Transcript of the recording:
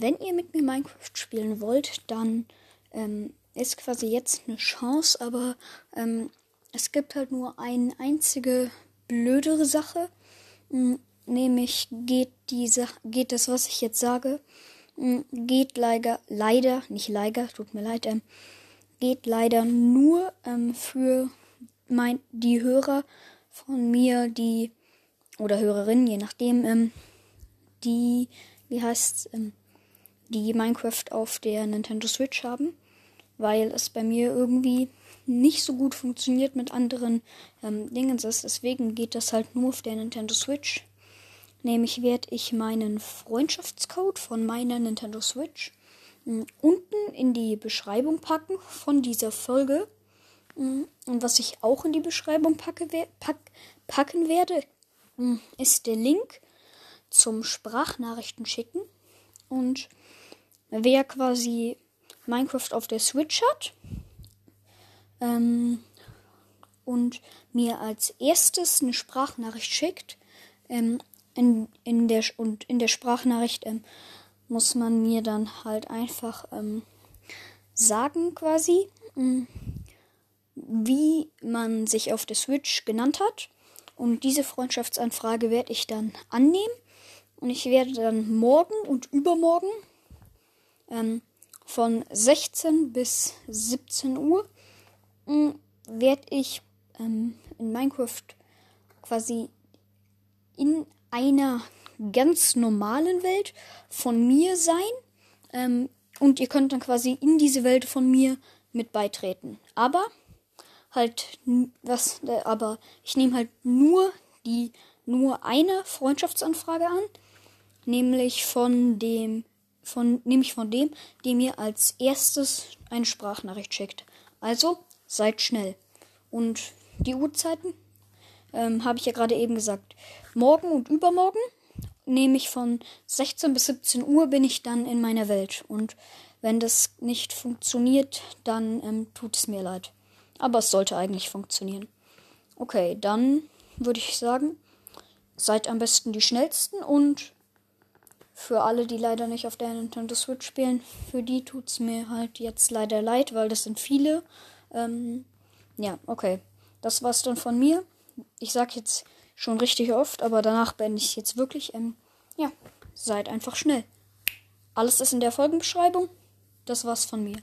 wenn ihr mit mir Minecraft spielen wollt, dann ähm, ist quasi jetzt eine Chance, aber ähm, es gibt halt nur eine einzige blödere Sache, hm, nämlich geht diese, geht das, was ich jetzt sage, hm, geht leider, leider, nicht leider, tut mir leid, ähm, geht leider nur ähm, für mein, die Hörer von mir, die oder Hörerinnen, je nachdem, ähm, die, wie heißt ähm, die Minecraft auf der Nintendo Switch haben, weil es bei mir irgendwie nicht so gut funktioniert mit anderen ähm, Dingen. Deswegen geht das halt nur auf der Nintendo Switch. Nämlich werde ich meinen Freundschaftscode von meiner Nintendo Switch hm, unten in die Beschreibung packen von dieser Folge. Hm, und was ich auch in die Beschreibung packe, pack, packen werde, hm, ist der Link zum Sprachnachrichten schicken. Und wer quasi Minecraft auf der Switch hat ähm, und mir als erstes eine Sprachnachricht schickt, ähm, in, in der, und in der Sprachnachricht ähm, muss man mir dann halt einfach ähm, sagen quasi, ähm, wie man sich auf der Switch genannt hat. Und diese Freundschaftsanfrage werde ich dann annehmen. Und ich werde dann morgen und übermorgen ähm, von 16 bis 17 Uhr äh, werde ich ähm, in Minecraft quasi in einer ganz normalen Welt von mir sein. Ähm, und ihr könnt dann quasi in diese Welt von mir mit beitreten. Aber halt was, äh, aber ich nehme halt nur die nur eine Freundschaftsanfrage an, nämlich von dem von nämlich von dem, der mir als erstes eine Sprachnachricht schickt. Also seid schnell. Und die Uhrzeiten ähm, habe ich ja gerade eben gesagt. Morgen und übermorgen nehme ich von 16 bis 17 Uhr bin ich dann in meiner Welt. Und wenn das nicht funktioniert, dann ähm, tut es mir leid. Aber es sollte eigentlich funktionieren. Okay, dann würde ich sagen, seid am besten die schnellsten und für alle, die leider nicht auf der Nintendo Switch spielen, für die tut es mir halt jetzt leider leid, weil das sind viele. Ähm, ja, okay. Das war's dann von mir. Ich sag jetzt schon richtig oft, aber danach beende ich jetzt wirklich. Ähm, ja, seid einfach schnell. Alles ist in der Folgenbeschreibung. Das war's von mir.